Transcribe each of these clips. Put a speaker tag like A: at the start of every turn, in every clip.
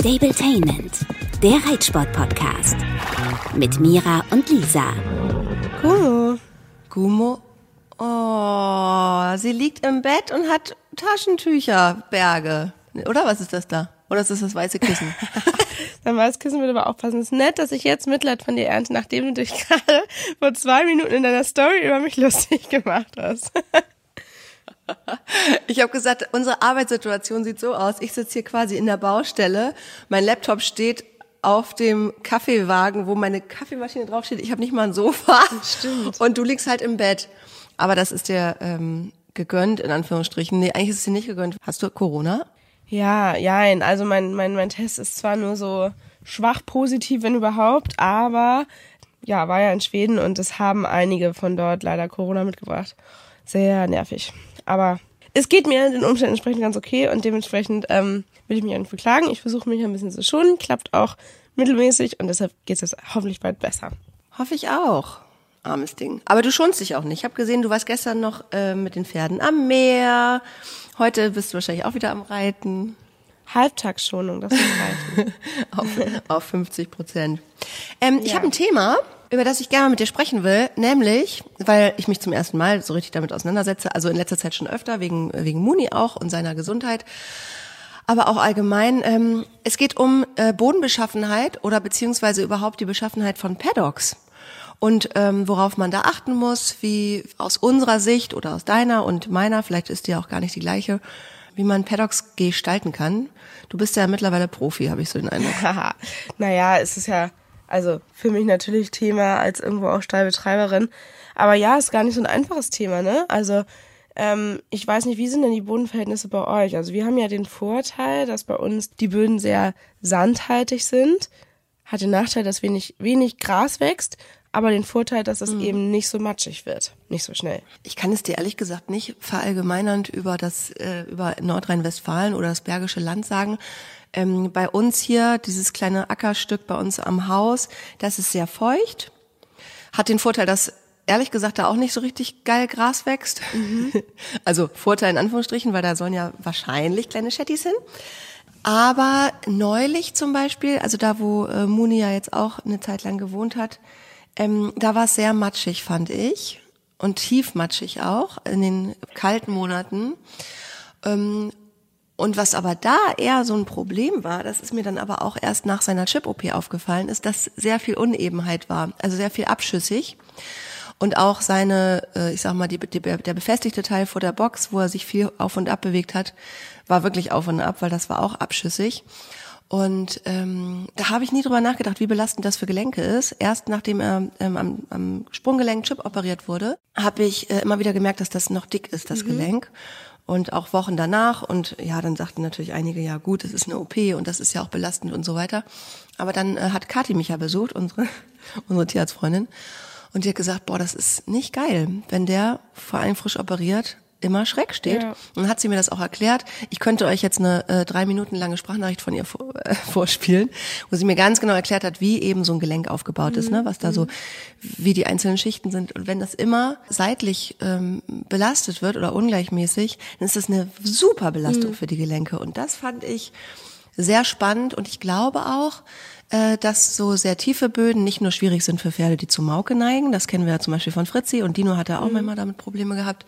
A: Stabletainment, der Reitsport-Podcast. Mit Mira und Lisa.
B: Gumo. Gumo. Oh, sie liegt im Bett und hat Taschentücherberge. Oder was ist das da? Oder ist das das weiße Kissen?
C: Dann weißes Kissen würde aber aufpassen. Es ist nett, dass ich jetzt Mitleid von dir ernte, nachdem du dich gerade vor zwei Minuten in deiner Story über mich lustig gemacht hast.
B: Ich habe gesagt, unsere Arbeitssituation sieht so aus. Ich sitze hier quasi in der Baustelle. Mein Laptop steht auf dem Kaffeewagen, wo meine Kaffeemaschine draufsteht. Ich habe nicht mal ein Sofa.
C: Stimmt.
B: Und du liegst halt im Bett. Aber das ist dir ähm, gegönnt, in Anführungsstrichen. Nee, eigentlich ist es dir nicht gegönnt. Hast du Corona?
C: Ja, jein. Also mein, mein, mein Test ist zwar nur so schwach positiv, wenn überhaupt, aber ja, war ja in Schweden und es haben einige von dort leider Corona mitgebracht. Sehr nervig. Aber es geht mir den Umständen entsprechend ganz okay und dementsprechend ähm, will ich mich auch nicht beklagen. Ich versuche mich ein bisschen zu schonen, klappt auch mittelmäßig und deshalb geht es jetzt hoffentlich bald besser.
B: Hoffe ich auch. Armes Ding. Aber du schonst dich auch nicht. Ich habe gesehen, du warst gestern noch äh, mit den Pferden am Meer. Heute bist du wahrscheinlich auch wieder am Reiten.
C: Halbtagsschonung, das muss reichen.
B: auf, auf 50 Prozent. Ähm, Ich habe ein Thema, über das ich gerne mit dir sprechen will, nämlich, weil ich mich zum ersten Mal so richtig damit auseinandersetze, also in letzter Zeit schon öfter, wegen, wegen Muni auch und seiner Gesundheit, aber auch allgemein. Ähm, es geht um äh, Bodenbeschaffenheit oder beziehungsweise überhaupt die Beschaffenheit von Paddocks und ähm, worauf man da achten muss, wie aus unserer Sicht oder aus deiner und meiner, vielleicht ist die auch gar nicht die gleiche, wie man Paddocks gestalten kann. Du bist ja mittlerweile Profi, habe ich so den Eindruck.
C: Naja, es ist ja, also für mich natürlich Thema als irgendwo auch Stallbetreiberin. Aber ja, ist gar nicht so ein einfaches Thema, ne? Also ähm, ich weiß nicht, wie sind denn die Bodenverhältnisse bei euch? Also wir haben ja den Vorteil, dass bei uns die Böden sehr sandhaltig sind. Hat den Nachteil, dass wenig, wenig Gras wächst, aber den Vorteil, dass es eben nicht so matschig wird, nicht so schnell.
B: Ich kann es dir ehrlich gesagt nicht verallgemeinernd über das äh, über Nordrhein-Westfalen oder das Bergische Land sagen. Ähm, bei uns hier dieses kleine Ackerstück bei uns am Haus, das ist sehr feucht, hat den Vorteil, dass ehrlich gesagt da auch nicht so richtig geil Gras wächst. Also Vorteil in Anführungsstrichen, weil da sollen ja wahrscheinlich kleine Chattis hin. Aber neulich zum Beispiel, also da, wo äh, Muni ja jetzt auch eine Zeit lang gewohnt hat, ähm, da war es sehr matschig, fand ich. Und tiefmatschig auch in den kalten Monaten. Ähm, und was aber da eher so ein Problem war, das ist mir dann aber auch erst nach seiner Chip-OP aufgefallen, ist, dass sehr viel Unebenheit war, also sehr viel abschüssig. Und auch seine, äh, ich sag mal, die, die, der befestigte Teil vor der Box, wo er sich viel auf und ab bewegt hat, war wirklich auf und ab, weil das war auch abschüssig. Und ähm, da habe ich nie drüber nachgedacht, wie belastend das für Gelenke ist. Erst nachdem er ähm, am, am Sprunggelenk Chip operiert wurde, habe ich äh, immer wieder gemerkt, dass das noch dick ist, das Gelenk. Und auch Wochen danach. Und ja, dann sagten natürlich einige, ja gut, es ist eine OP und das ist ja auch belastend und so weiter. Aber dann äh, hat Kathi mich ja besucht, unsere, unsere Tierarztfreundin. Und die hat gesagt, boah, das ist nicht geil, wenn der vor allem frisch operiert immer schräg steht.
C: Ja.
B: Und hat sie mir das auch erklärt. Ich könnte euch jetzt eine äh, drei Minuten lange Sprachnachricht von ihr vor, äh, vorspielen, wo sie mir ganz genau erklärt hat, wie eben so ein Gelenk aufgebaut ist, ne? was da so, wie die einzelnen Schichten sind. Und wenn das immer seitlich ähm, belastet wird oder ungleichmäßig, dann ist das eine super Belastung für die Gelenke. Und das fand ich sehr spannend und ich glaube auch, äh, dass so sehr tiefe Böden nicht nur schwierig sind für Pferde, die zu Mauke neigen, das kennen wir ja zum Beispiel von Fritzi und Dino hat ja auch manchmal damit Probleme gehabt,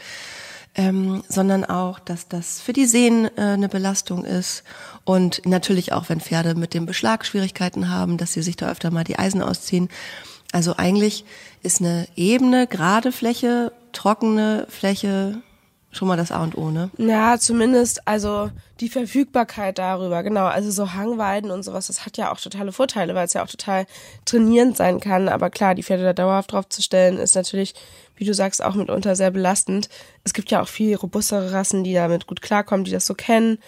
B: ähm, sondern auch, dass das für die Sehnen äh, eine Belastung ist und natürlich auch, wenn Pferde mit dem Beschlag Schwierigkeiten haben, dass sie sich da öfter mal die Eisen ausziehen. Also eigentlich ist eine ebene, gerade Fläche, trockene Fläche schon mal das A und O, ne?
C: Ja, zumindest also die Verfügbarkeit darüber, genau. Also so Hangweiden und sowas, das hat ja auch totale Vorteile, weil es ja auch total trainierend sein kann. Aber klar, die Pferde da dauerhaft drauf zu stellen, ist natürlich, wie du sagst, auch mitunter sehr belastend. Es gibt ja auch viel robustere Rassen, die damit gut klarkommen, die das so kennen.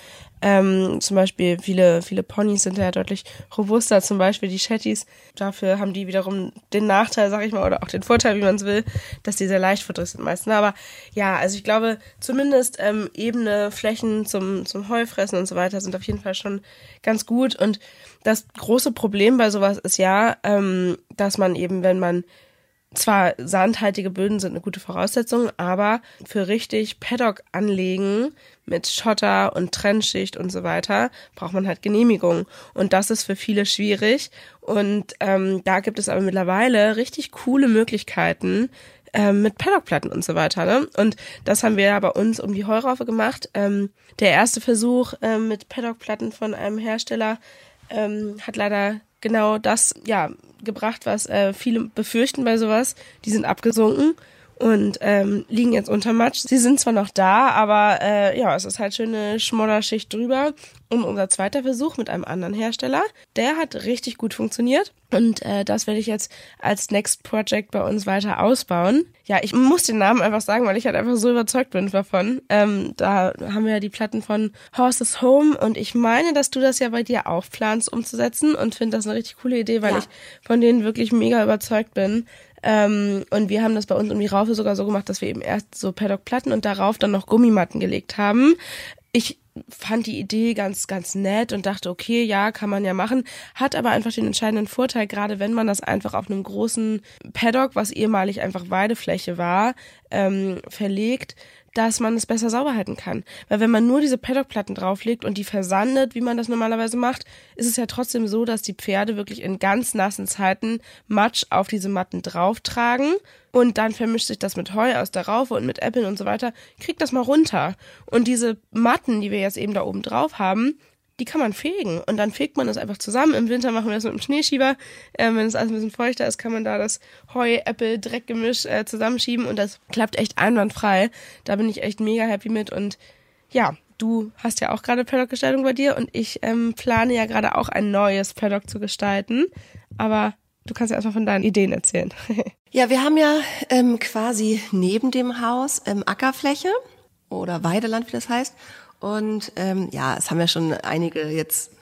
C: Ähm, zum Beispiel viele, viele Ponys sind ja deutlich robuster, zum Beispiel die Shetties. Dafür haben die wiederum den Nachteil, sag ich mal, oder auch den Vorteil, wie man es will, dass die sehr leichtfutterig sind meistens. Aber ja, also ich glaube, zumindest ähm, ebene Flächen zum, zum Heufressen und so weiter sind auf jeden Fall schon ganz gut. Und das große Problem bei sowas ist ja, ähm, dass man eben, wenn man zwar sandhaltige Böden sind eine gute Voraussetzung, aber für richtig Paddock anlegen mit Schotter und Trennschicht und so weiter braucht man halt Genehmigung. Und das ist für viele schwierig. Und ähm, da gibt es aber mittlerweile richtig coole Möglichkeiten, ähm, mit Paddockplatten und so weiter. Ne? Und das haben wir ja bei uns um die Heuraufe gemacht. Ähm, der erste Versuch ähm, mit Paddockplatten von einem Hersteller ähm, hat leider genau das ja gebracht, was äh, viele befürchten bei sowas. Die sind abgesunken und ähm, liegen jetzt unter Matsch. Sie sind zwar noch da, aber äh, ja, es ist halt schöne Schmodderschicht drüber. Und unser zweiter Versuch mit einem anderen Hersteller, der hat richtig gut funktioniert. Und äh, das werde ich jetzt als Next Project bei uns weiter ausbauen. Ja, ich muss den Namen einfach sagen, weil ich halt einfach so überzeugt bin davon. Ähm, da haben wir ja die Platten von Horses Home und ich meine, dass du das ja bei dir auch planst umzusetzen und finde das eine richtig coole Idee, weil ja. ich von denen wirklich mega überzeugt bin. Ähm, und wir haben das bei uns um die Raufe sogar so gemacht, dass wir eben erst so Paddock-Platten und darauf dann noch Gummimatten gelegt haben. Ich fand die Idee ganz, ganz nett und dachte, okay, ja, kann man ja machen. Hat aber einfach den entscheidenden Vorteil, gerade wenn man das einfach auf einem großen Paddock, was ehemalig einfach Weidefläche war, ähm, verlegt, dass man es besser sauber halten kann. Weil wenn man nur diese Paddockplatten drauflegt und die versandet, wie man das normalerweise macht, ist es ja trotzdem so, dass die Pferde wirklich in ganz nassen Zeiten Matsch auf diese Matten drauftragen und dann vermischt sich das mit Heu aus der Raufe und mit Äpfeln und so weiter, kriegt das mal runter. Und diese Matten, die wir jetzt eben da oben drauf haben, die kann man fegen und dann fegt man das einfach zusammen. Im Winter machen wir das mit dem Schneeschieber. Ähm, wenn es alles ein bisschen feuchter ist, kann man da das Heu, Äpfel, Dreckgemisch äh, zusammenschieben und das klappt echt einwandfrei. Da bin ich echt mega happy mit und ja, du hast ja auch gerade Paddock-Gestaltung bei dir und ich ähm, plane ja gerade auch ein neues Paddock zu gestalten. Aber du kannst ja erstmal von deinen Ideen erzählen.
B: ja, wir haben ja ähm, quasi neben dem Haus ähm, Ackerfläche oder Weideland, wie das heißt. Und ähm, ja, es haben ja schon einige jetzt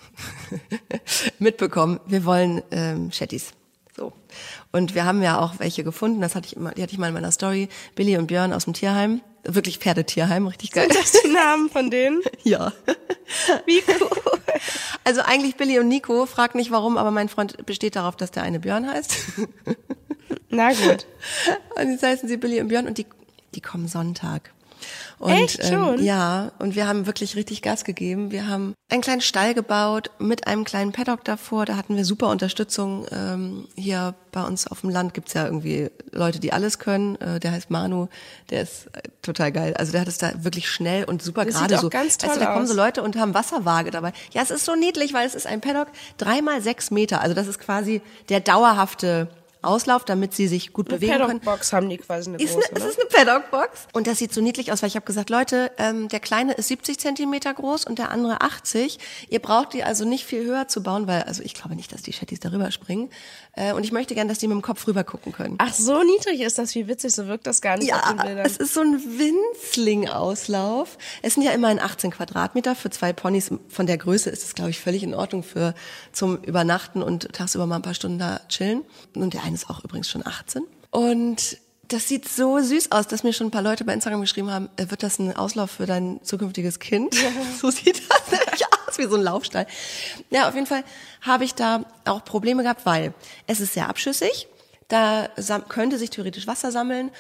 B: mitbekommen. Wir wollen ähm, Shetties. So. Und wir haben ja auch welche gefunden, das hatte ich immer, die hatte ich mal in meiner Story. Billy und Björn aus dem Tierheim. Wirklich Pferdetierheim, richtig geil.
C: Sind das die Namen von denen?
B: ja.
C: Wie cool.
B: Also eigentlich Billy und Nico, frag nicht warum, aber mein Freund besteht darauf, dass der eine Björn heißt.
C: Na gut.
B: Und jetzt heißen sie Billy und Björn und die, die kommen Sonntag.
C: Und, Echt schon?
B: Ähm, ja, und wir haben wirklich richtig Gas gegeben. Wir haben einen kleinen Stall gebaut mit einem kleinen Paddock davor. Da hatten wir super Unterstützung. Ähm, hier bei uns auf dem Land gibt's ja irgendwie Leute, die alles können. Äh, der heißt Manu, der ist äh, total geil. Also der hat es da wirklich schnell und super
C: das
B: gerade
C: so. Ganz toll
B: weißt du, da kommen so Leute und haben Wasserwaage dabei. Ja, es ist so niedlich, weil es ist ein Paddock, dreimal sechs Meter. Also das ist quasi der dauerhafte Auslauf, damit sie sich gut
C: eine
B: bewegen können.
C: Paddock-Box haben die quasi eine
B: ist
C: große,
B: eine, Es ist eine Paddock-Box. Und das sieht so niedlich aus, weil ich habe gesagt, Leute, ähm, der kleine ist 70 Zentimeter groß und der andere 80. Ihr braucht die also nicht viel höher zu bauen, weil, also ich glaube nicht, dass die Chattis darüber springen. Äh, und ich möchte gern, dass die mit dem Kopf rüber gucken können.
C: Ach, so niedrig ist das, wie witzig, so wirkt das gar nicht
B: ja,
C: auf den Bildern.
B: es ist so ein Winzling-Auslauf. Es sind ja immerhin 18 Quadratmeter für zwei Ponys. Von der Größe ist es, glaube ich, völlig in Ordnung für zum Übernachten und tagsüber mal ein paar Stunden da chillen. Und der eine ist auch übrigens schon 18. Und das sieht so süß aus, dass mir schon ein paar Leute bei Instagram geschrieben haben, äh, wird das ein Auslauf für dein zukünftiges Kind? Ja. So sieht das nämlich aus, wie so ein Laufstall. Ja, auf jeden Fall habe ich da auch Probleme gehabt, weil es ist sehr abschüssig. Da könnte sich theoretisch Wasser sammeln.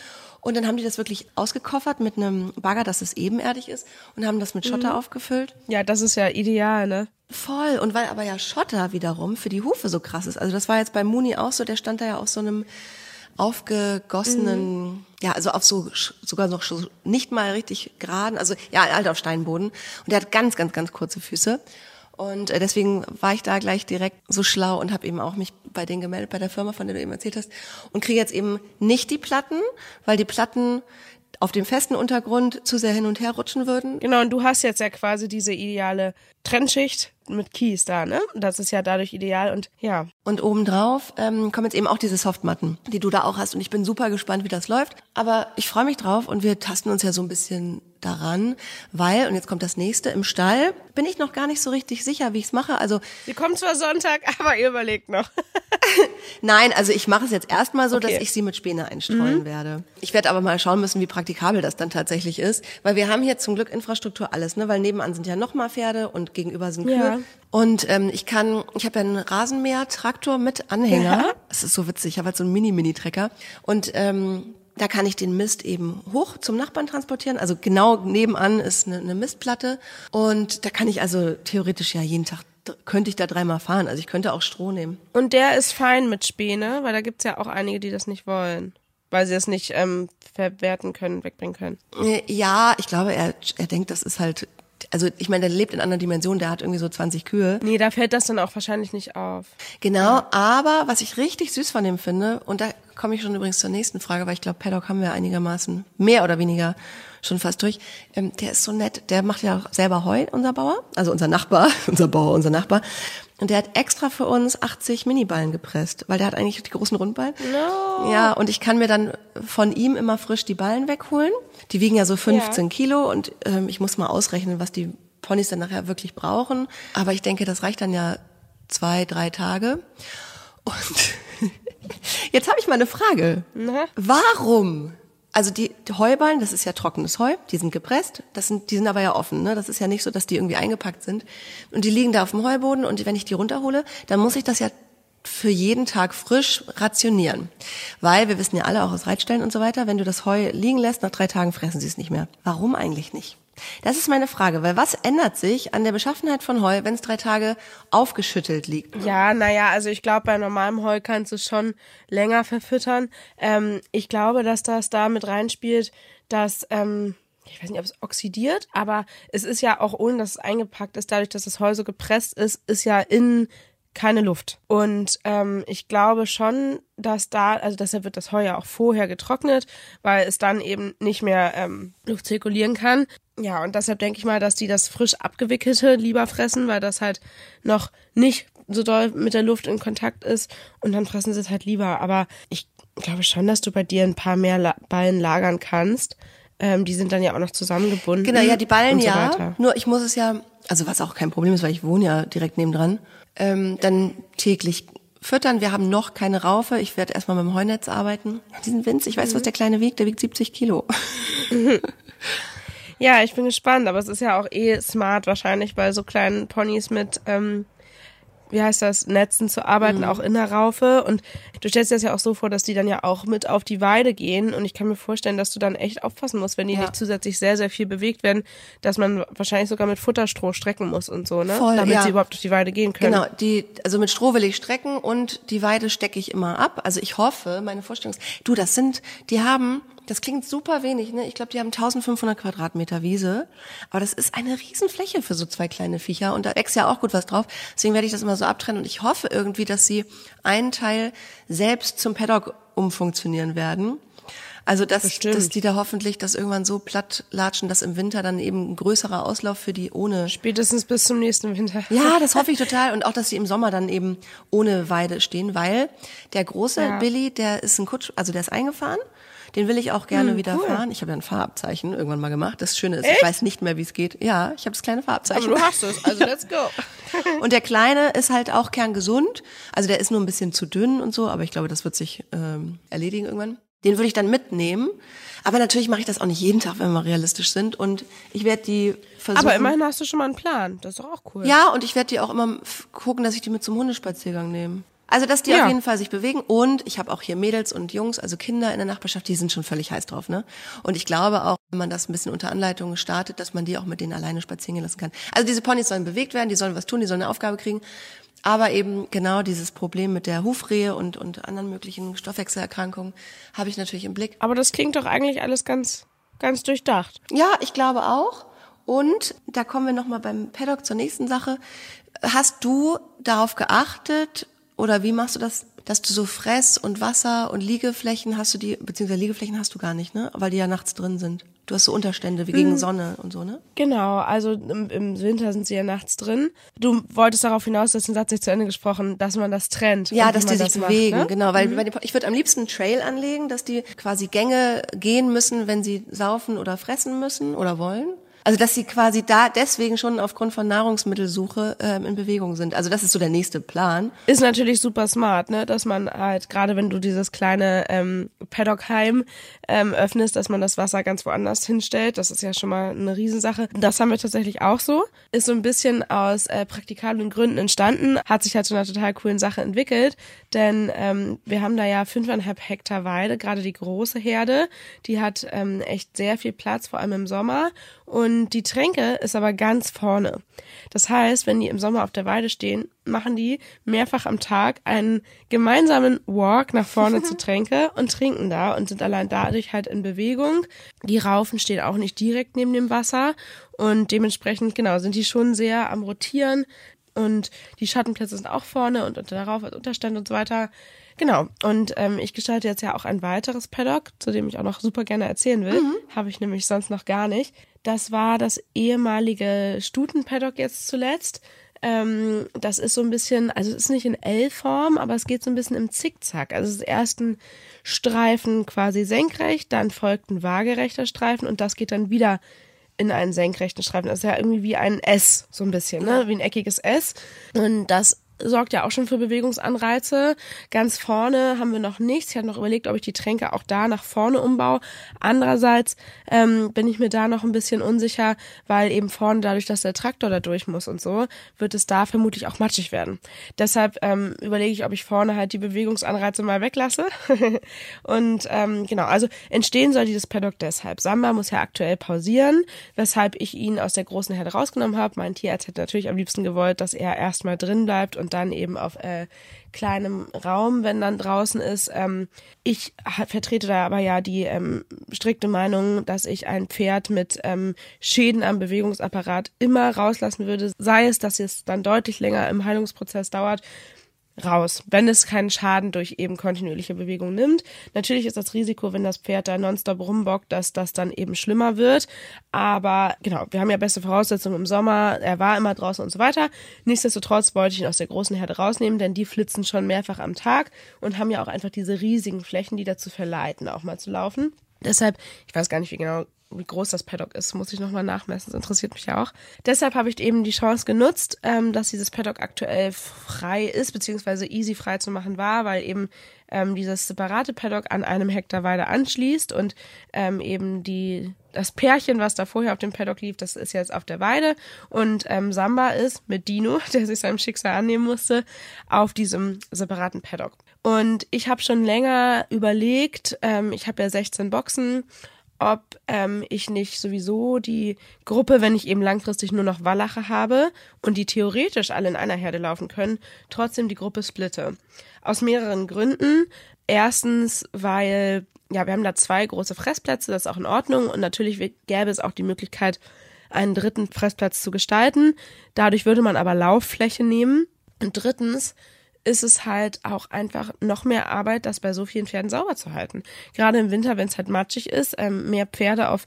B: Und dann haben die das wirklich ausgekoffert mit einem Bagger, dass es ebenerdig ist und haben das mit Schotter mhm. aufgefüllt.
C: Ja, das ist ja ideal, ne?
B: Voll. Und weil aber ja Schotter wiederum für die Hufe so krass ist. Also das war jetzt bei Muni auch so, der stand da ja auf so einem aufgegossenen, mhm. ja, also auf so sogar noch nicht mal richtig geraden, also ja, halt auf Steinboden. Und der hat ganz, ganz, ganz kurze Füße. Und äh, deswegen war ich da gleich direkt so schlau und habe eben auch mich bei denen gemeldet, bei der Firma, von der du eben erzählt hast, und kriege jetzt eben nicht die Platten, weil die Platten auf dem festen Untergrund zu sehr hin und her rutschen würden.
C: Genau, und du hast jetzt ja quasi diese ideale Trennschicht mit Kies da, ne? Das ist ja dadurch ideal und ja.
B: Und obendrauf ähm, kommen jetzt eben auch diese Softmatten, die du da auch hast. Und ich bin super gespannt, wie das läuft. Aber ich freue mich drauf und wir tasten uns ja so ein bisschen daran, weil, und jetzt kommt das nächste, im Stall bin ich noch gar nicht so richtig sicher, wie ich es mache. Also
C: Sie kommt zwar Sonntag, aber ihr überlegt noch.
B: Nein, also ich mache es jetzt erstmal so,
C: Okay.
B: dass ich sie mit Späne einstreuen werde. Ich werde aber mal schauen müssen, wie praktikabel das dann tatsächlich ist, weil wir haben hier zum Glück Infrastruktur alles, ne? Weil nebenan sind ja noch mal Pferde und gegenüber sind Kühe.
C: Ja.
B: Und ähm, ich kann, ich habe ja einen Rasenmäher-Traktor mit Anhänger.
C: Ja.
B: Das ist so witzig. Ich habe halt so einen Mini-Mini-Trecker und ähm, da kann ich den Mist eben hoch zum Nachbarn transportieren. Also genau nebenan ist eine, eine Mistplatte und da kann ich also theoretisch ja jeden Tag könnte ich da dreimal fahren. Also ich könnte auch Stroh nehmen.
C: Und der ist fein mit Späne, weil da gibt's ja auch einige, die das nicht wollen. Weil sie es nicht ähm, verwerten können, wegbringen können.
B: Äh, Ja, ich glaube, er, er denkt, das ist halt, also ich meine, der lebt in anderen Dimensionen, der hat irgendwie so 20 Kühe.
C: Nee, da fällt das dann auch wahrscheinlich nicht auf.
B: Genau, aber was ich richtig süß von dem finde, und da komme ich schon übrigens zur nächsten Frage, weil ich glaube, Paddock haben wir einigermaßen mehr oder weniger schon fast durch. Ähm, der ist so nett, der macht ja auch selber Heu, unser Bauer, also unser Nachbar, unser Bauer, unser Nachbar. Und der hat extra für uns 80 Miniballen gepresst, weil der hat eigentlich die großen Rundballen.
C: No.
B: Ja, und ich kann mir dann von ihm immer frisch die Ballen wegholen. Die wiegen ja so 15
C: Ja.
B: Kilo und ähm, ich muss mal ausrechnen, was die Ponys dann nachher wirklich brauchen. Aber ich denke, das reicht dann ja zwei, drei Tage. Und jetzt habe ich mal eine Frage.
C: Na?
B: Warum? Also die, die Heuballen, das ist ja trockenes Heu, die sind gepresst, das sind, die sind aber ja offen, ne? Das ist ja nicht so, dass die irgendwie eingepackt sind. Und die liegen da auf dem Heuboden und wenn ich die runterhole, dann muss ich das ja für jeden Tag frisch rationieren. Weil wir wissen ja alle auch aus Reitstellen und so weiter, wenn du das Heu liegen lässt, nach drei Tagen fressen sie es nicht mehr. Warum eigentlich nicht? Das ist meine Frage, weil was ändert sich an der Beschaffenheit von Heu, wenn es drei Tage aufgeschüttelt liegt?
C: Ja, naja, also ich glaube, bei normalem Heu kannst du schon länger verfüttern. Ähm, ich glaube, dass das da mit reinspielt, dass, ähm, ich weiß nicht, ob es oxidiert, aber es ist ja auch, ohne dass es eingepackt ist, dadurch, dass das Heu so gepresst ist, ist ja innen keine Luft. Und ähm, ich glaube schon, dass da, also deshalb wird das Heu ja auch vorher getrocknet, weil es dann eben nicht mehr ähm, Luft zirkulieren kann. Ja, und deshalb denke ich mal, dass die das frisch abgewickelte lieber fressen, weil das halt noch nicht so doll mit der Luft in Kontakt ist und dann fressen sie es halt lieber. Aber ich glaube schon, dass du bei dir ein paar mehr La Ballen lagern kannst. Ähm, die sind dann ja auch noch zusammengebunden.
B: Genau, ja, die Ballen
C: so
B: ja. Nur ich muss es ja, also was auch kein Problem ist, weil ich wohne ja direkt nebendran, ähm, dann täglich füttern. Wir haben noch keine Raufe. Ich werde erstmal mit dem Heunetz arbeiten. Die sind winzig. Weißt du,
C: Mhm.
B: was der Kleine wiegt? Der wiegt 70 Kilo.
C: Ja, ich bin gespannt, aber es ist ja auch eh smart wahrscheinlich bei so kleinen Ponys mit, ähm, wie heißt das, Netzen zu arbeiten,
B: Mhm.
C: auch in der Raufe. Und du stellst dir das ja auch so vor, dass die dann ja auch mit auf die Weide gehen. Und ich kann mir vorstellen, dass du dann echt aufpassen musst, wenn die
B: Ja.
C: nicht zusätzlich sehr, sehr viel bewegt werden, dass man wahrscheinlich sogar mit Futterstroh strecken muss und so, ne?
B: Voll,
C: Damit
B: ja.
C: sie überhaupt auf die Weide gehen können.
B: Genau, die, also mit Stroh will ich strecken und die Weide stecke ich immer ab. Also ich hoffe, meine Vorstellung ist, du, das sind, die haben, das klingt super wenig, ne? Ich glaube, die haben 1500 Quadratmeter Wiese. Aber das ist eine Riesenfläche für so zwei kleine Viecher und da wächst ja auch gut was drauf. Deswegen werde ich das immer so abtrennen und ich hoffe irgendwie, dass sie einen Teil selbst zum Paddock umfunktionieren werden. Also dass,
C: Bestimmt.
B: dass die da hoffentlich das irgendwann so platt latschen, dass im Winter dann eben ein größerer Auslauf für die ohne
C: Spätestens bis zum nächsten Winter.
B: ja, das hoffe ich total. Und auch, dass sie im Sommer dann eben ohne Weide stehen, weil der große
C: Ja.
B: Billy, der ist ein Kutsch, also der ist eingefahren. Den will ich auch gerne
C: Hm,
B: wieder
C: cool.
B: fahren. Ich habe ja ein Fahrabzeichen irgendwann mal gemacht. Das Schöne ist, ich weiß nicht mehr, wie es geht. Ja, ich habe das kleine
C: Aber
B: Fahrabzeichen.
C: du hast es, also let's go.
B: Und der Kleine ist halt auch kerngesund. Also der ist nur ein bisschen zu dünn und so, aber ich glaube, das wird sich ähm, erledigen irgendwann. Den würde ich dann mitnehmen. Aber natürlich mache ich das auch nicht jeden Tag, wenn wir realistisch sind. Und ich werde die versuchen.
C: Aber immerhin hast du schon mal einen Plan. Das ist doch auch cool.
B: Ja, und ich werde die auch immer gucken, dass ich die mit zum Hundespaziergang nehme. Also, dass die
C: Ja.
B: auf jeden Fall sich bewegen. Und ich habe auch hier Mädels und Jungs, also Kinder in der Nachbarschaft, die sind schon völlig heiß drauf. ne? Und ich glaube auch, wenn man das ein bisschen unter Anleitung startet, dass man die auch mit denen alleine spazieren lassen kann. Also diese Ponys sollen bewegt werden, die sollen was tun, die sollen eine Aufgabe kriegen. Aber eben genau dieses Problem mit der Hufrehe und, und anderen möglichen Stoffwechselerkrankungen habe ich natürlich im Blick.
C: Aber das klingt doch eigentlich alles ganz, ganz durchdacht.
B: Ja, ich glaube auch. Und da kommen wir nochmal beim Paddock zur nächsten Sache. Hast du darauf geachtet oder wie machst du das, dass du so Fress und Wasser und Liegeflächen hast du die, beziehungsweise Liegeflächen hast du gar nicht, ne? Weil die ja nachts drin sind. Du hast so Unterstände wie gegen Sonne und so, ne?
C: Genau, also im, im Winter sind sie ja nachts drin. Du wolltest darauf hinaus, dass den Satz nicht zu Ende gesprochen, dass man das trennt.
B: Ja, dass die sich
C: das
B: bewegen,
C: macht, ne?
B: genau. Weil den- ich würde am liebsten einen Trail anlegen, dass die quasi Gänge gehen müssen, wenn sie saufen oder fressen müssen oder wollen. Also dass sie quasi da deswegen schon aufgrund von Nahrungsmittelsuche ähm, in Bewegung sind. Also das ist so der nächste Plan.
C: Ist natürlich super smart, ne, dass man halt, gerade wenn du dieses kleine ähm, Paddockheim ähm, öffnest, dass man das Wasser ganz woanders hinstellt. Das ist ja schon mal eine Riesensache. Das haben wir tatsächlich auch so. Ist so ein bisschen aus äh, praktikablen Gründen entstanden, hat sich halt zu einer total coolen Sache entwickelt. Denn ähm, wir haben da ja fünfeinhalb Hektar Weide, gerade die große Herde, die hat ähm, echt sehr viel Platz, vor allem im Sommer. Und die Tränke ist aber ganz vorne. Das heißt, wenn die im Sommer auf der Weide stehen, machen die mehrfach am Tag einen gemeinsamen Walk nach vorne zur Tränke und trinken da und sind allein dadurch halt in Bewegung. Die Raufen stehen auch nicht direkt neben dem Wasser und dementsprechend, genau, sind die schon sehr am Rotieren und die Schattenplätze sind auch vorne und unter darauf als Unterstand und so weiter. Genau. Und ähm, ich gestalte jetzt ja auch ein weiteres Paddock, zu dem ich auch noch super gerne erzählen will. Habe ich nämlich sonst noch gar nicht. Das war das ehemalige Stuten-Paddock jetzt zuletzt. Ähm, das ist so ein bisschen, also es ist nicht in L-Form, aber es geht so ein bisschen im Zickzack. Also es ist erst ein Streifen quasi senkrecht, dann folgt ein waagerechter Streifen und das geht dann wieder in einen senkrechten Streifen. Das ist ja irgendwie wie ein S, so ein bisschen, ne? Wie ein eckiges S. Und das sorgt ja auch schon für Bewegungsanreize. Ganz vorne haben wir noch nichts. Ich hatte noch überlegt, ob ich die Tränke auch da nach vorne umbaue. Andererseits ähm, bin ich mir da noch ein bisschen unsicher, weil eben vorne, dadurch, dass der Traktor da durch muss und so, wird es da vermutlich auch matschig werden. Deshalb ähm, überlege ich, ob ich vorne halt die Bewegungsanreize mal weglasse. und ähm, genau, also entstehen soll dieses Paddock deshalb. Samba muss ja aktuell pausieren, weshalb ich ihn aus der großen Herde rausgenommen habe. Mein Tierarzt hätte natürlich am liebsten gewollt, dass er erstmal drin bleibt und dann eben auf äh, kleinem Raum, wenn dann draußen ist. Ähm, ich vertrete da aber ja die ähm, strikte Meinung, dass ich ein Pferd mit ähm, Schäden am Bewegungsapparat immer rauslassen würde, sei es, dass es dann deutlich länger im Heilungsprozess dauert raus, wenn es keinen Schaden durch eben kontinuierliche Bewegung nimmt. Natürlich ist das Risiko, wenn das Pferd da nonstop rumbockt, dass das dann eben schlimmer wird. Aber genau, wir haben ja beste Voraussetzungen im Sommer. Er war immer draußen und so weiter. Nichtsdestotrotz wollte ich ihn aus der großen Herde rausnehmen, denn die flitzen schon mehrfach am Tag und haben ja auch einfach diese riesigen Flächen, die dazu verleiten, auch mal zu laufen. Deshalb, ich weiß gar nicht, wie genau wie groß das Paddock ist, muss ich nochmal nachmessen. Das interessiert mich ja auch. Deshalb habe ich eben die Chance genutzt, ähm, dass dieses Paddock aktuell frei ist, beziehungsweise easy frei zu machen war, weil eben ähm, dieses separate Paddock an einem Hektar Weide anschließt und ähm, eben die das Pärchen, was da vorher auf dem Paddock lief, das ist jetzt auf der Weide und ähm, Samba ist mit Dino, der sich seinem Schicksal annehmen musste, auf diesem separaten Paddock. Und ich habe schon länger überlegt, ähm, ich habe ja 16 Boxen, ob ähm, ich nicht sowieso die Gruppe, wenn ich eben langfristig nur noch Wallache habe und die theoretisch alle in einer Herde laufen können, trotzdem die Gruppe splitte. Aus mehreren Gründen. Erstens, weil, ja, wir haben da zwei große Fressplätze, das ist auch in Ordnung und natürlich gäbe es auch die Möglichkeit, einen dritten Fressplatz zu gestalten. Dadurch würde man aber Lauffläche nehmen. Und drittens, ist es halt auch einfach noch mehr Arbeit, das bei so vielen Pferden sauber zu halten. Gerade im Winter, wenn es halt matschig ist, ähm, mehr Pferde auf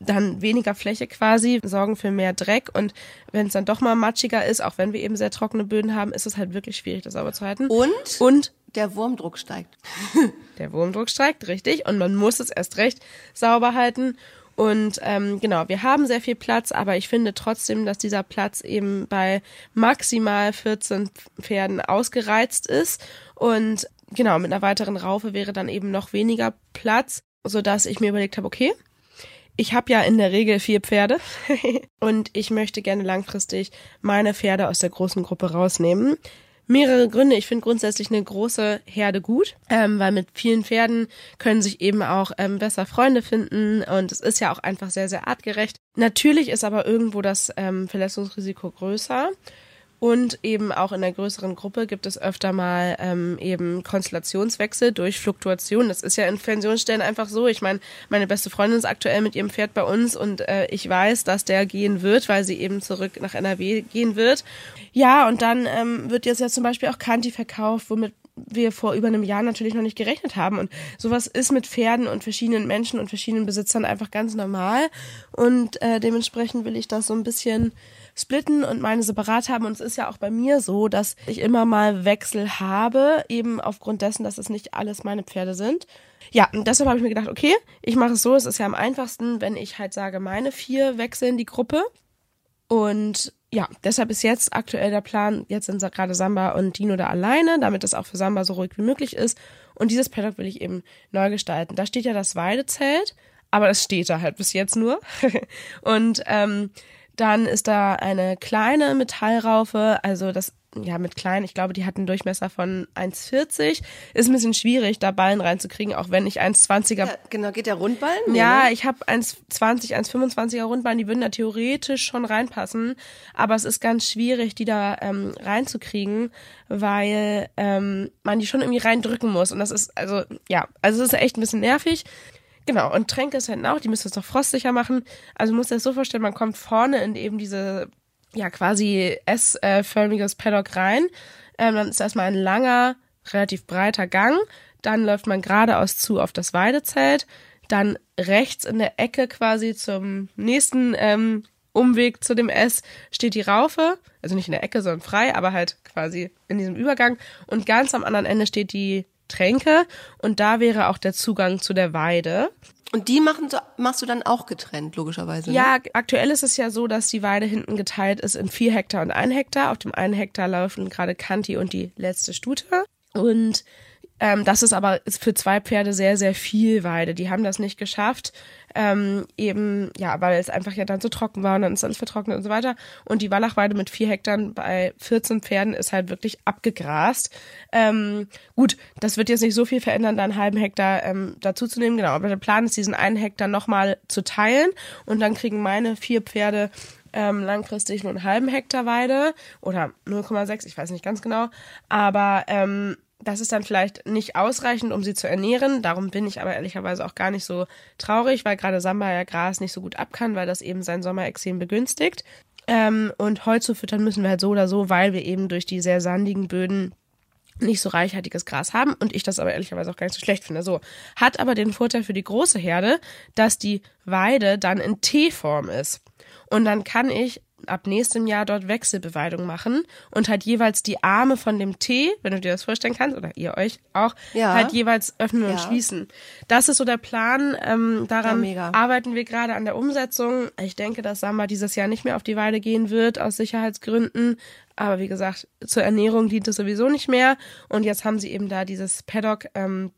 C: dann weniger Fläche quasi, sorgen für mehr Dreck und wenn es dann doch mal matschiger ist, auch wenn wir eben sehr trockene Böden haben, ist es halt wirklich schwierig, das sauber zu halten.
B: Und
C: Und
B: der Wurmdruck steigt.
C: der Wurmdruck steigt, richtig. Und man muss es erst recht sauber halten. Und ähm, genau, wir haben sehr viel Platz, aber ich finde trotzdem, dass dieser Platz eben bei maximal 14 Pferden ausgereizt ist. Und genau, mit einer weiteren Raufe wäre dann eben noch weniger Platz, sodass ich mir überlegt habe, okay, ich habe ja in der Regel vier Pferde und ich möchte gerne langfristig meine Pferde aus der großen Gruppe rausnehmen. Mehrere Gründe. Ich finde grundsätzlich eine große Herde gut, ähm, weil mit vielen Pferden können sich eben auch ähm, besser Freunde finden und es ist ja auch einfach sehr, sehr artgerecht. Natürlich ist aber irgendwo das ähm, Verletzungsrisiko größer. Und eben auch in der größeren Gruppe gibt es öfter mal ähm, eben Konstellationswechsel durch Fluktuation. Das ist ja in Pensionsstellen einfach so. Ich meine, meine beste Freundin ist aktuell mit ihrem Pferd bei uns und äh, ich weiß, dass der gehen wird, weil sie eben zurück nach NRW gehen wird. Ja, und dann ähm, wird jetzt ja zum Beispiel auch Kanti verkauft, womit wir vor über einem Jahr natürlich noch nicht gerechnet haben. Und sowas ist mit Pferden und verschiedenen Menschen und verschiedenen Besitzern einfach ganz normal. Und äh, dementsprechend will ich das so ein bisschen splitten und meine separat haben. Und es ist ja auch bei mir so, dass ich immer mal Wechsel habe, eben aufgrund dessen, dass es nicht alles meine Pferde sind. Ja, und deshalb habe ich mir gedacht, okay, ich mache es so, es ist ja am einfachsten, wenn ich halt sage, meine vier wechseln die Gruppe. Und ja, deshalb ist jetzt aktuell der Plan, jetzt sind gerade Samba und Dino da alleine, damit es auch für Samba so ruhig wie möglich ist. Und dieses Paddock will ich eben neu gestalten. Da steht ja das Weidezelt, aber das steht da halt bis jetzt nur. und ähm, dann ist da eine kleine Metallraufe, also das, ja, mit klein, ich glaube, die hat einen Durchmesser von 1,40. Ist ein bisschen schwierig, da Ballen reinzukriegen, auch wenn ich 1,20er. Ja,
B: genau, geht der Rundballen?
C: Nee, ja, ne? ich habe 1,20, 1,25er Rundballen, die würden da theoretisch schon reinpassen. Aber es ist ganz schwierig, die da ähm, reinzukriegen, weil ähm, man die schon irgendwie reindrücken muss. Und das ist, also, ja, also es ist echt ein bisschen nervig. Genau, und Tränke ist halt auch, die müssen es noch frostsicher machen. Also muss das so vorstellen, man kommt vorne in eben diese, ja, quasi S-förmiges Paddock rein. Ähm, dann ist erstmal ein langer, relativ breiter Gang. Dann läuft man geradeaus zu auf das Weidezelt. Dann rechts in der Ecke quasi zum nächsten ähm, Umweg zu dem S steht die Raufe. Also nicht in der Ecke, sondern frei, aber halt quasi in diesem Übergang. Und ganz am anderen Ende steht die Tränke und da wäre auch der Zugang zu der Weide.
B: Und die machen, machst du dann auch getrennt, logischerweise?
C: Ne? Ja, aktuell ist es ja so, dass die Weide hinten geteilt ist in vier Hektar und ein Hektar. Auf dem einen Hektar laufen gerade Kanti und die letzte Stute. Und ähm, das ist aber für zwei Pferde sehr, sehr viel Weide. Die haben das nicht geschafft. Ähm, eben, ja, weil es einfach ja dann so trocken war und dann ist alles vertrocknet und so weiter. Und die Wallachweide mit vier Hektar bei 14 Pferden ist halt wirklich abgegrast. Ähm, gut, das wird jetzt nicht so viel verändern, da einen halben Hektar ähm, dazuzunehmen, genau. Aber der Plan ist, diesen einen Hektar nochmal zu teilen und dann kriegen meine vier Pferde ähm, langfristig nur einen halben Hektar Weide oder 0,6, ich weiß nicht ganz genau. Aber ähm, das ist dann vielleicht nicht ausreichend, um sie zu ernähren. Darum bin ich aber ehrlicherweise auch gar nicht so traurig, weil gerade Samba ja Gras nicht so gut ab kann, weil das eben sein Sommerexem begünstigt. Ähm, und Heu zu füttern müssen wir halt so oder so, weil wir eben durch die sehr sandigen Böden nicht so reichhaltiges Gras haben und ich das aber ehrlicherweise auch gar nicht so schlecht finde. So hat aber den Vorteil für die große Herde, dass die Weide dann in T-Form ist. Und dann kann ich ab nächstem Jahr dort Wechselbeweidung machen und halt jeweils die Arme von dem T, wenn du dir das vorstellen kannst, oder ihr euch auch, ja. halt jeweils öffnen ja. und schließen. Das ist so der Plan. Ähm, daran ja, arbeiten wir gerade an der Umsetzung. Ich denke, dass Samba dieses Jahr nicht mehr auf die Weide gehen wird, aus Sicherheitsgründen. Aber wie gesagt, zur Ernährung dient es sowieso nicht mehr. Und jetzt haben sie eben da dieses Paddock, ähm,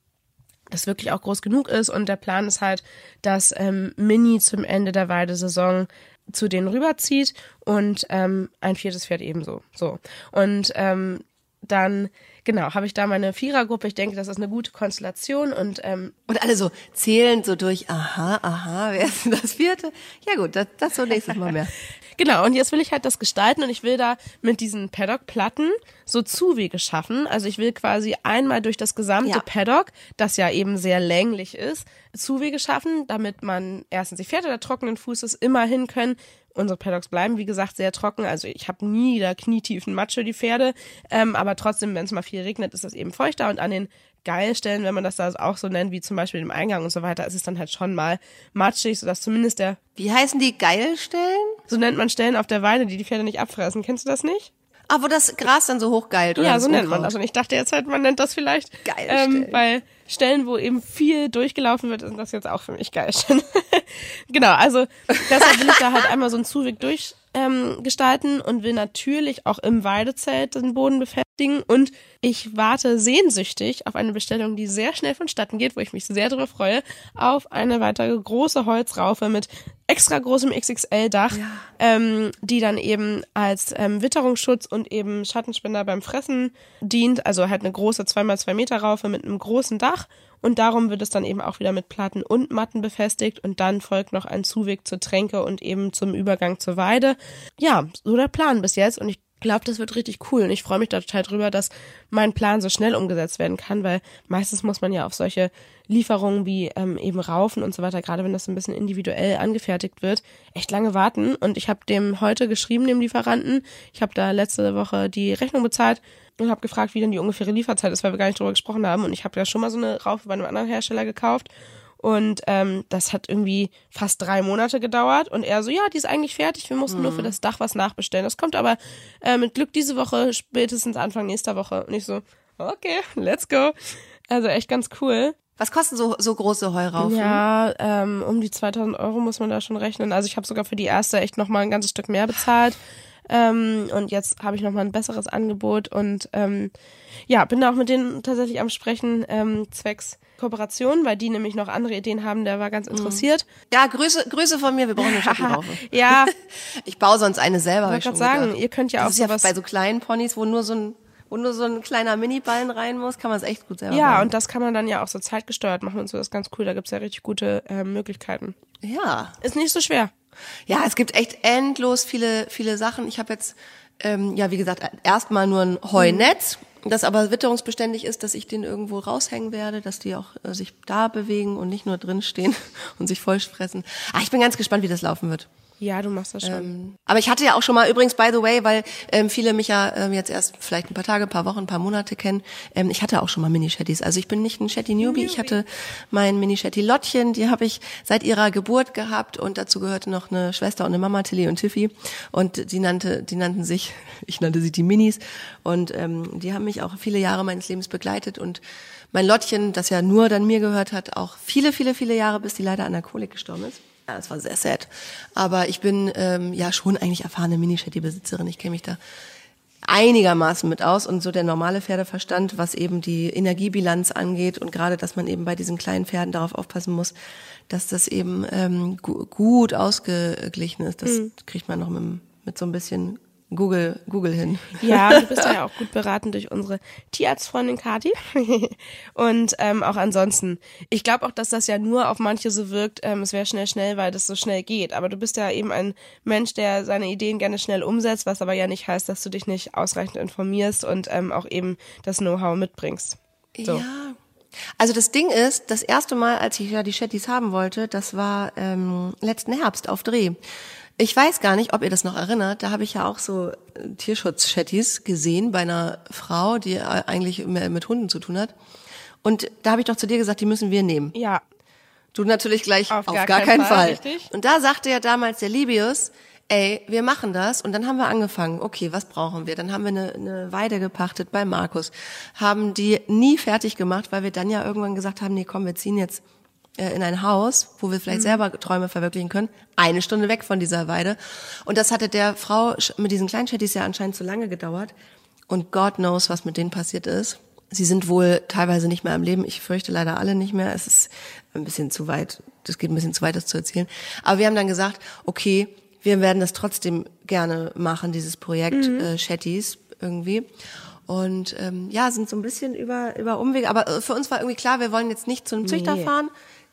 C: das wirklich auch groß genug ist. Und der Plan ist halt, dass ähm, Mini zum Ende der Weidesaison zu denen rüberzieht und ähm, ein viertes Pferd ebenso. So. Und ähm, dann, genau, habe ich da meine Vierergruppe. Ich denke, das ist eine gute Konstellation und ähm,
B: und alle so zählen so durch. Aha, aha, wer ist denn das vierte? Ja gut, das, das so nächstes Mal mehr.
C: Genau, und jetzt will ich halt das gestalten und ich will da mit diesen Paddock-Platten so Zuwege schaffen. Also ich will quasi einmal durch das gesamte ja. Paddock, das ja eben sehr länglich ist, Zuwege schaffen, damit man erstens die Pferde der trockenen Fußes immer hin können. Unsere Paddocks bleiben, wie gesagt, sehr trocken. Also ich habe nie da knietiefen Matsche die Pferde. Ähm, aber trotzdem, wenn es mal viel regnet, ist das eben feuchter. Und an den Geilstellen, wenn man das da auch so nennt, wie zum Beispiel im Eingang und so weiter, ist es dann halt schon mal matschig, sodass zumindest der...
B: Wie heißen die Geilstellen?
C: So nennt man Stellen auf der Weide, die die Pferde nicht abfressen. Kennst du das nicht?
B: Ah, wo das Gras dann so hochgeilt, oder?
C: Ja, so nennt man das. Und ich dachte jetzt halt, man nennt das vielleicht.
B: Geil. Ähm,
C: weil Stellen, wo eben viel durchgelaufen wird, sind das jetzt auch für mich geil. genau, also deshalb will ich da halt einmal so einen Zuweg durch ähm, gestalten und will natürlich auch im Weidezelt den Boden befestigen. Und ich warte sehnsüchtig auf eine Bestellung, die sehr schnell vonstatten geht, wo ich mich sehr darüber freue, auf eine weitere große Holzraufe mit extra großem XXL-Dach, ja. ähm, die dann eben als ähm, Witterungsschutz und eben Schattenspender beim Fressen dient. Also halt eine große 2x2 Meter Raufe mit einem großen Dach und darum wird es dann eben auch wieder mit Platten und Matten befestigt und dann folgt noch ein Zuweg zur Tränke und eben zum Übergang zur Weide. Ja, so der Plan bis jetzt und ich glaube, das wird richtig cool und ich freue mich da total drüber, dass mein Plan so schnell umgesetzt werden kann, weil meistens muss man ja auf solche Lieferungen wie ähm, eben Raufen und so weiter, gerade wenn das ein bisschen individuell angefertigt wird, echt lange warten. Und ich habe dem heute geschrieben, dem Lieferanten, ich habe da letzte Woche die Rechnung bezahlt und habe gefragt, wie denn die ungefähre Lieferzeit ist, weil wir gar nicht drüber gesprochen haben. Und ich habe ja schon mal so eine Raufe bei einem anderen Hersteller gekauft und ähm, das hat irgendwie fast drei Monate gedauert. Und er so, ja, die ist eigentlich fertig. Wir mussten mhm. nur für das Dach was nachbestellen. Das kommt aber äh, mit Glück diese Woche, spätestens Anfang nächster Woche. Und ich so, okay, let's go. Also echt ganz cool.
B: Was kosten so, so große Heuraufen?
C: Ja, ähm, um die 2000 Euro muss man da schon rechnen. Also ich habe sogar für die erste echt nochmal ein ganzes Stück mehr bezahlt. Ähm, und jetzt habe ich nochmal ein besseres Angebot und ähm, ja, bin da auch mit denen tatsächlich am Sprechen ähm, zwecks Kooperation, weil die nämlich noch andere Ideen haben, der war ganz mhm. interessiert.
B: Ja, Grüße, Grüße von mir, wir brauchen eine Schattenraufe.
C: ja.
B: Ich baue sonst eine selber.
C: Ich wollte gerade sagen, gedacht. ihr könnt ja
B: das
C: auch
B: ist
C: sowas...
B: Ja bei so kleinen Ponys, wo nur so ein wo nur so ein kleiner Mini-Ballen rein muss, kann man es echt gut selber
C: Ja,
B: bauen.
C: und das kann man dann ja auch so zeitgesteuert machen und so, das ist ganz cool, da gibt's ja richtig gute äh, Möglichkeiten.
B: Ja.
C: Ist nicht so schwer.
B: Ja, es gibt echt endlos viele, viele Sachen. Ich habe jetzt, ähm, ja, wie gesagt, erstmal nur ein Heunetz. Das aber witterungsbeständig ist, dass ich den irgendwo raushängen werde, dass die auch äh, sich da bewegen und nicht nur drin stehen und sich voll fressen. Ah, ich bin ganz gespannt, wie das laufen wird.
C: Ja, du machst das schon.
B: Ähm, aber ich hatte ja auch schon mal übrigens, by the way, weil ähm, viele mich ja ähm, jetzt erst vielleicht ein paar Tage, ein paar Wochen, ein paar Monate kennen, ähm, ich hatte auch schon mal Mini-Shetties. Also ich bin nicht ein Shetty-Newbie. Ich hatte mein Mini-Shetty-Lottchen, die habe ich seit ihrer Geburt gehabt und dazu gehörte noch eine Schwester und eine Mama, Tilly und Tiffy. Und die nannte, die nannten sich, ich nannte sie die Minis. Und ähm, die haben mich auch viele Jahre meines Lebens begleitet und mein Lottchen, das ja nur dann mir gehört hat, auch viele, viele, viele Jahre, bis die leider an der Kolik gestorben ist. Ja, das war sehr sad. Aber ich bin ähm, ja schon eigentlich erfahrene Mini-Shetty-Besitzerin. Ich kenne mich da einigermaßen mit aus und so der normale Pferdeverstand, was eben die Energiebilanz angeht und gerade, dass man eben bei diesen kleinen Pferden darauf aufpassen muss, dass das eben ähm, gu gut ausgeglichen ist. Das mhm. kriegt man noch mit, mit so ein bisschen Google, Google hin.
C: Ja, du bist ja auch gut beraten durch unsere Tierarztfreundin Kati. und ähm, auch ansonsten, ich glaube auch, dass das ja nur auf manche so wirkt, ähm, es wäre schnell, schnell, weil das so schnell geht. Aber du bist ja eben ein Mensch, der seine Ideen gerne schnell umsetzt, was aber ja nicht heißt, dass du dich nicht ausreichend informierst und ähm, auch eben das Know-how mitbringst. So.
B: Ja. Also das Ding ist, das erste Mal, als ich ja die Chatties haben wollte, das war ähm, letzten Herbst auf Dreh. Ich weiß gar nicht, ob ihr das noch erinnert. Da habe ich ja auch so äh, Tierschutz-Chatties gesehen bei einer Frau, die äh, eigentlich mehr mit Hunden zu tun hat. Und da habe ich doch zu dir gesagt, die müssen wir nehmen.
C: Ja.
B: Du natürlich gleich
C: auf,
B: auf
C: gar,
B: gar,
C: keinen,
B: keinen Fall.
C: Fall.
B: Und da sagte ja damals der Libius, ey, wir machen das. Und dann haben wir angefangen, okay, was brauchen wir? Dann haben wir eine, eine Weide gepachtet bei Markus, haben die nie fertig gemacht, weil wir dann ja irgendwann gesagt haben, nee, komm, wir ziehen jetzt in ein Haus, wo wir vielleicht mhm. selber Träume verwirklichen können, eine Stunde weg von dieser Weide. Und das hatte der Frau mit diesen kleinen Chattys ja anscheinend zu lange gedauert. Und God knows, was mit denen passiert ist. Sie sind wohl teilweise nicht mehr am Leben. Ich fürchte leider alle nicht mehr. Es ist ein bisschen zu weit. Das geht ein bisschen zu weit, das zu erzählen. Aber wir haben dann gesagt, okay, wir werden das trotzdem gerne machen, dieses Projekt mhm. äh, Chattys irgendwie. Und ähm, ja, sind so ein bisschen über, über Umwege. Aber äh, für uns war irgendwie klar, wir wollen jetzt nicht zu einem Züchter nee. fahren,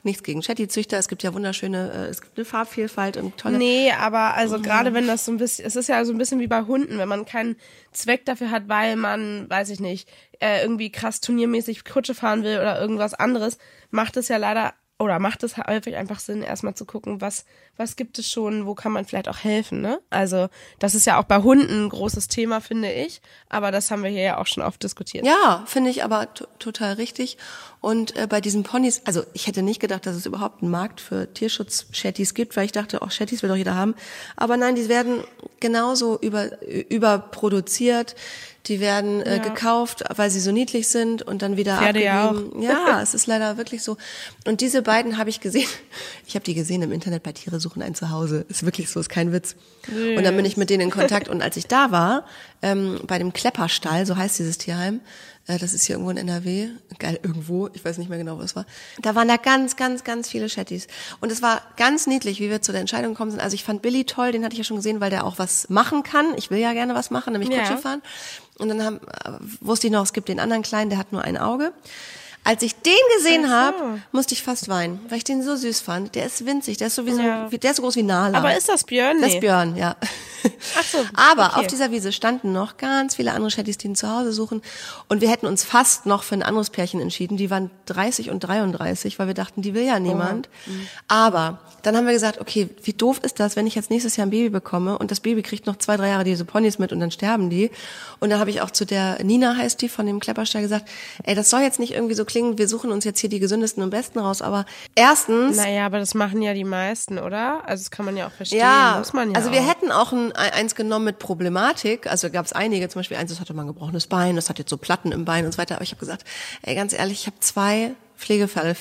B: nichts gegen Chatty-Züchter. Es gibt ja wunderschöne, äh, es gibt eine Farbvielfalt und tolle.
C: Nee, aber also gerade wenn das so ein bisschen, es ist ja so ein bisschen wie bei Hunden, wenn man keinen Zweck dafür hat, weil man, weiß ich nicht, äh, irgendwie krass turniermäßig Kutsche fahren will oder irgendwas anderes, macht es ja leider oder macht es häufig einfach Sinn, erstmal zu gucken, was, was gibt es schon, wo kann man vielleicht auch helfen, ne? Also, das ist ja auch bei Hunden ein großes Thema, finde ich. Aber das haben wir hier ja auch schon oft diskutiert.
B: Ja, finde ich aber total richtig. Und äh, bei diesen Ponys, also ich hätte nicht gedacht, dass es überhaupt einen Markt für Tierschutz-Shetties gibt, weil ich dachte, auch Shetties will doch jeder haben. Aber nein, die werden genauso über, überproduziert die werden äh, ja. gekauft, weil sie so niedlich sind und dann wieder
C: Pferde
B: abgegeben. Ja, ja, es ist leider wirklich so. Und diese beiden habe ich gesehen. Ich habe die gesehen im Internet bei Tiere suchen ein Zuhause. Ist wirklich so, ist kein Witz. Yes. Und dann bin ich mit denen in Kontakt. Und als ich da war, ähm, bei dem Klepperstall, so heißt dieses Tierheim, äh, das ist hier irgendwo in NRW, geil, irgendwo, ich weiß nicht mehr genau, wo es war. Da waren da ganz, ganz, ganz viele Chatties. Und es war ganz niedlich, wie wir zu der Entscheidung gekommen sind. Also ich fand Billy toll, den hatte ich ja schon gesehen, weil der auch was machen kann. Ich will ja gerne was machen, nämlich Kutsche ja. fahren. Und dann haben, äh, wusste ich noch, es gibt den anderen Kleinen, der hat nur ein Auge. Als ich den gesehen habe, musste ich fast weinen, weil ich den so süß fand. Der ist winzig, der ist sowieso,
C: Ja.
B: der ist so groß wie Nala.
C: Aber ist das Björn?
B: Das
C: Nee.
B: ist Björn, ja.
C: Ach so,
B: Aber
C: okay.
B: auf dieser Wiese standen noch ganz viele andere Chattys, die ihn zu Hause suchen. Und wir hätten uns fast noch für ein anderes Pärchen entschieden. Die waren 30 und 33, weil wir dachten, die will ja niemand.
C: Mhm.
B: Aber dann haben wir gesagt, okay, wie doof ist das, wenn ich jetzt nächstes Jahr ein Baby bekomme und das Baby kriegt noch zwei, drei Jahre diese Ponys mit und dann sterben die. Und dann habe ich auch zu der Nina heißt die von dem Klepperstall gesagt, ey, das soll jetzt nicht irgendwie so klingen, wir suchen uns jetzt hier die gesündesten und besten raus. Aber erstens,
C: Naja, aber das machen ja die meisten, oder? Also das kann man ja auch verstehen.
B: ja,
C: muss man ja
B: also wir
C: auch.
B: hätten auch ein, eins genommen mit Problematik. Also gab es einige, zum Beispiel eins, das hatte mal ein gebrochenes Bein, das hat jetzt so Platten im Bein und so weiter. Aber ich habe gesagt, ey, ganz ehrlich, ich habe zwei Pflegefälle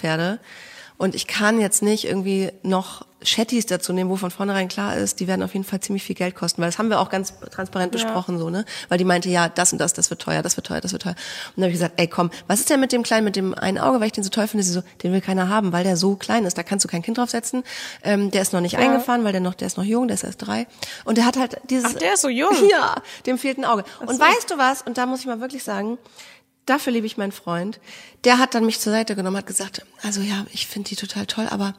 B: und ich kann jetzt nicht irgendwie noch Chattys dazu nehmen, wo von vornherein klar ist, die werden auf jeden Fall ziemlich viel Geld kosten, weil das haben wir auch ganz transparent besprochen so, ne? Weil die meinte, ja, das und das, das wird teuer, das wird teuer, das wird teuer. Und dann habe ich gesagt, ey, komm, was ist denn mit dem kleinen, mit dem einen Auge, weil ich den so toll finde? Sie so, den will keiner haben, weil der so klein ist, da kannst du kein Kind draufsetzen. Ähm, der ist noch nicht eingefahren, weil der noch, der ist noch jung, der ist erst drei. Und der hat halt dieses.
C: Ach, der ist so jung?
B: Ja, dem fehlt ein Auge. Und weißt du was? Und da muss ich mal wirklich sagen, dafür liebe ich meinen Freund. Der hat dann mich zur Seite genommen, hat gesagt, also ja, ich finde die total toll, aber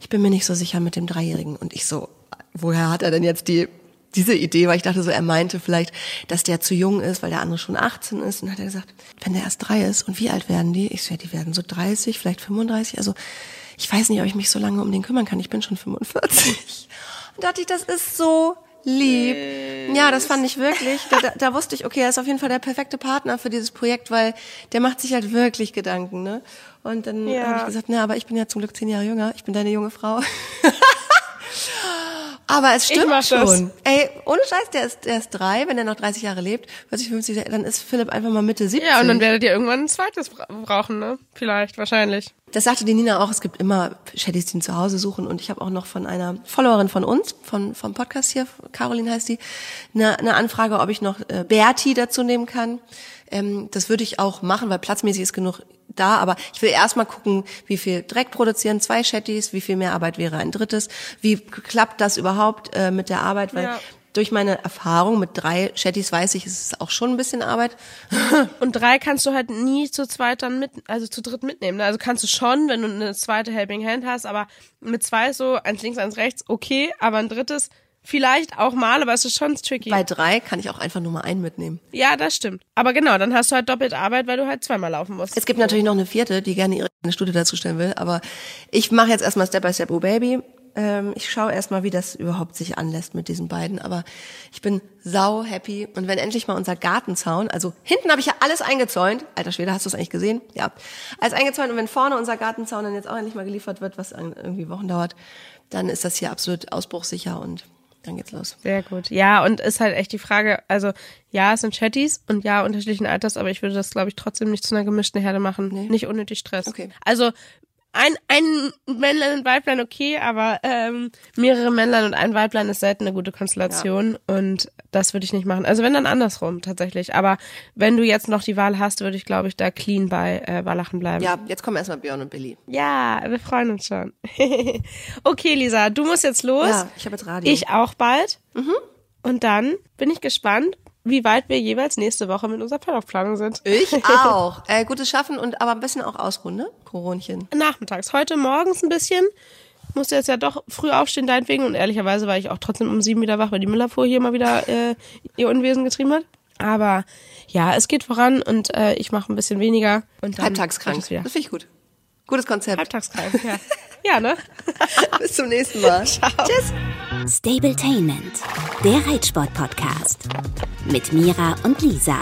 B: ich bin mir nicht so sicher mit dem Dreijährigen. Und ich so, woher hat er denn jetzt die diese Idee, weil ich dachte so, er meinte vielleicht, dass der zu jung ist, weil der andere schon 18 ist. Und hat er gesagt, wenn der erst drei ist, und wie alt werden die? Ich so, ja, die werden so 30, vielleicht 35. Also ich weiß nicht, ob ich mich so lange um den kümmern kann. Ich bin schon 45. Und da dachte ich, das ist so lieb. Ja, das fand ich wirklich. Da, da, da wusste ich, okay, er ist auf jeden Fall der perfekte Partner für dieses Projekt, weil der macht sich halt wirklich Gedanken, ne? Und dann
C: Ja.
B: habe ich gesagt, na, aber ich bin ja zum Glück zehn Jahre jünger. Ich bin deine junge Frau. Aber es stimmt
C: das.
B: schon. Ey, ohne Scheiß, der ist, der ist drei, wenn er noch 30 Jahre lebt, 40, 50, dann ist Philipp einfach mal Mitte 70.
C: Ja, und dann werdet ihr irgendwann ein zweites bra brauchen, ne? Vielleicht, wahrscheinlich.
B: Das sagte die Nina auch, es gibt immer Chattys, die ihn zu Hause suchen. Und ich habe auch noch von einer Followerin von uns, von, vom Podcast hier, Caroline heißt die, eine, eine Anfrage, ob ich noch äh, Berti dazu nehmen kann. Ähm, das würde ich auch machen, weil platzmäßig ist genug da. Aber ich will erstmal gucken, wie viel Dreck produzieren zwei Chattys, wie viel mehr Arbeit wäre ein drittes, wie klappt das überhaupt äh, mit der Arbeit, weil
C: Ja.
B: Durch meine Erfahrung mit drei Chattys weiß ich, es ist auch schon ein bisschen Arbeit.
C: Und drei kannst du halt nie zu zweit dann mit, also zu dritt mitnehmen. Ne? Also kannst du schon, wenn du eine zweite Helping Hand hast, aber mit zwei ist so, eins links, eins rechts, okay, aber ein drittes vielleicht auch mal, aber es ist schon tricky.
B: Bei drei kann ich auch einfach nur mal einen mitnehmen.
C: ja, das stimmt. Aber genau, dann hast du halt doppelt Arbeit, weil du halt zweimal laufen musst.
B: Es gibt natürlich noch eine vierte, die gerne ihre Studie dazu stellen will, aber ich mache jetzt erstmal Step by Step Oh Baby. Ähm, ich schaue erstmal, wie das überhaupt sich anlässt mit diesen beiden, aber ich bin sau happy und wenn endlich mal unser Gartenzaun, also hinten habe ich ja alles eingezäunt, alter Schwede, hast du es eigentlich gesehen? Ja, alles eingezäunt und wenn vorne unser Gartenzaun dann jetzt auch endlich mal geliefert wird, was irgendwie Wochen dauert, dann ist das hier absolut ausbruchsicher und dann geht's los.
C: Sehr gut. Ja, und ist halt echt die Frage, also ja, es sind Chatties und ja, unterschiedlichen Alters, aber ich würde das, glaube ich, trotzdem nicht zu einer gemischten Herde machen. Nicht unnötig Stress.
B: Okay.
C: Also ein, ein Männlein und Weiblein okay, aber ähm, mehrere Männlein und ein Weiblein ist selten eine gute Konstellation und das würde ich nicht machen. Also wenn dann andersrum tatsächlich. Aber wenn du jetzt noch die Wahl hast, würde ich, glaube ich, da clean bei äh, Wallachen bleiben.
B: Ja, jetzt kommen erstmal Björn und Billy.
C: Ja, wir freuen uns schon. okay, Lisa, du musst jetzt los.
B: Ja, ich habe jetzt Radio.
C: Ich auch bald. Und dann bin ich gespannt, wie weit wir jeweils nächste Woche mit unserer Playoff-Planung sind.
B: Ich auch. Äh, gutes Schaffen und aber ein bisschen auch ausruhen, ne? Koronchen.
C: Nachmittags. Heute morgens ein bisschen. Musste jetzt ja doch früh aufstehen, deinetwegen. Und ehrlicherweise war ich auch trotzdem um sieben wieder wach, weil die Müllabfuhr hier mal wieder äh, ihr Unwesen getrieben hat. Aber ja, es geht voran und äh, ich mache ein bisschen weniger. Und dann
B: Halbtagskrank. Das finde ich gut. Gutes Konzept.
C: Halbtagskrank, ja. ja, ne?
B: Bis zum nächsten Mal. Tschüss.
A: Stabletainment, der Reitsport-Podcast. Mit Mira und Lisa.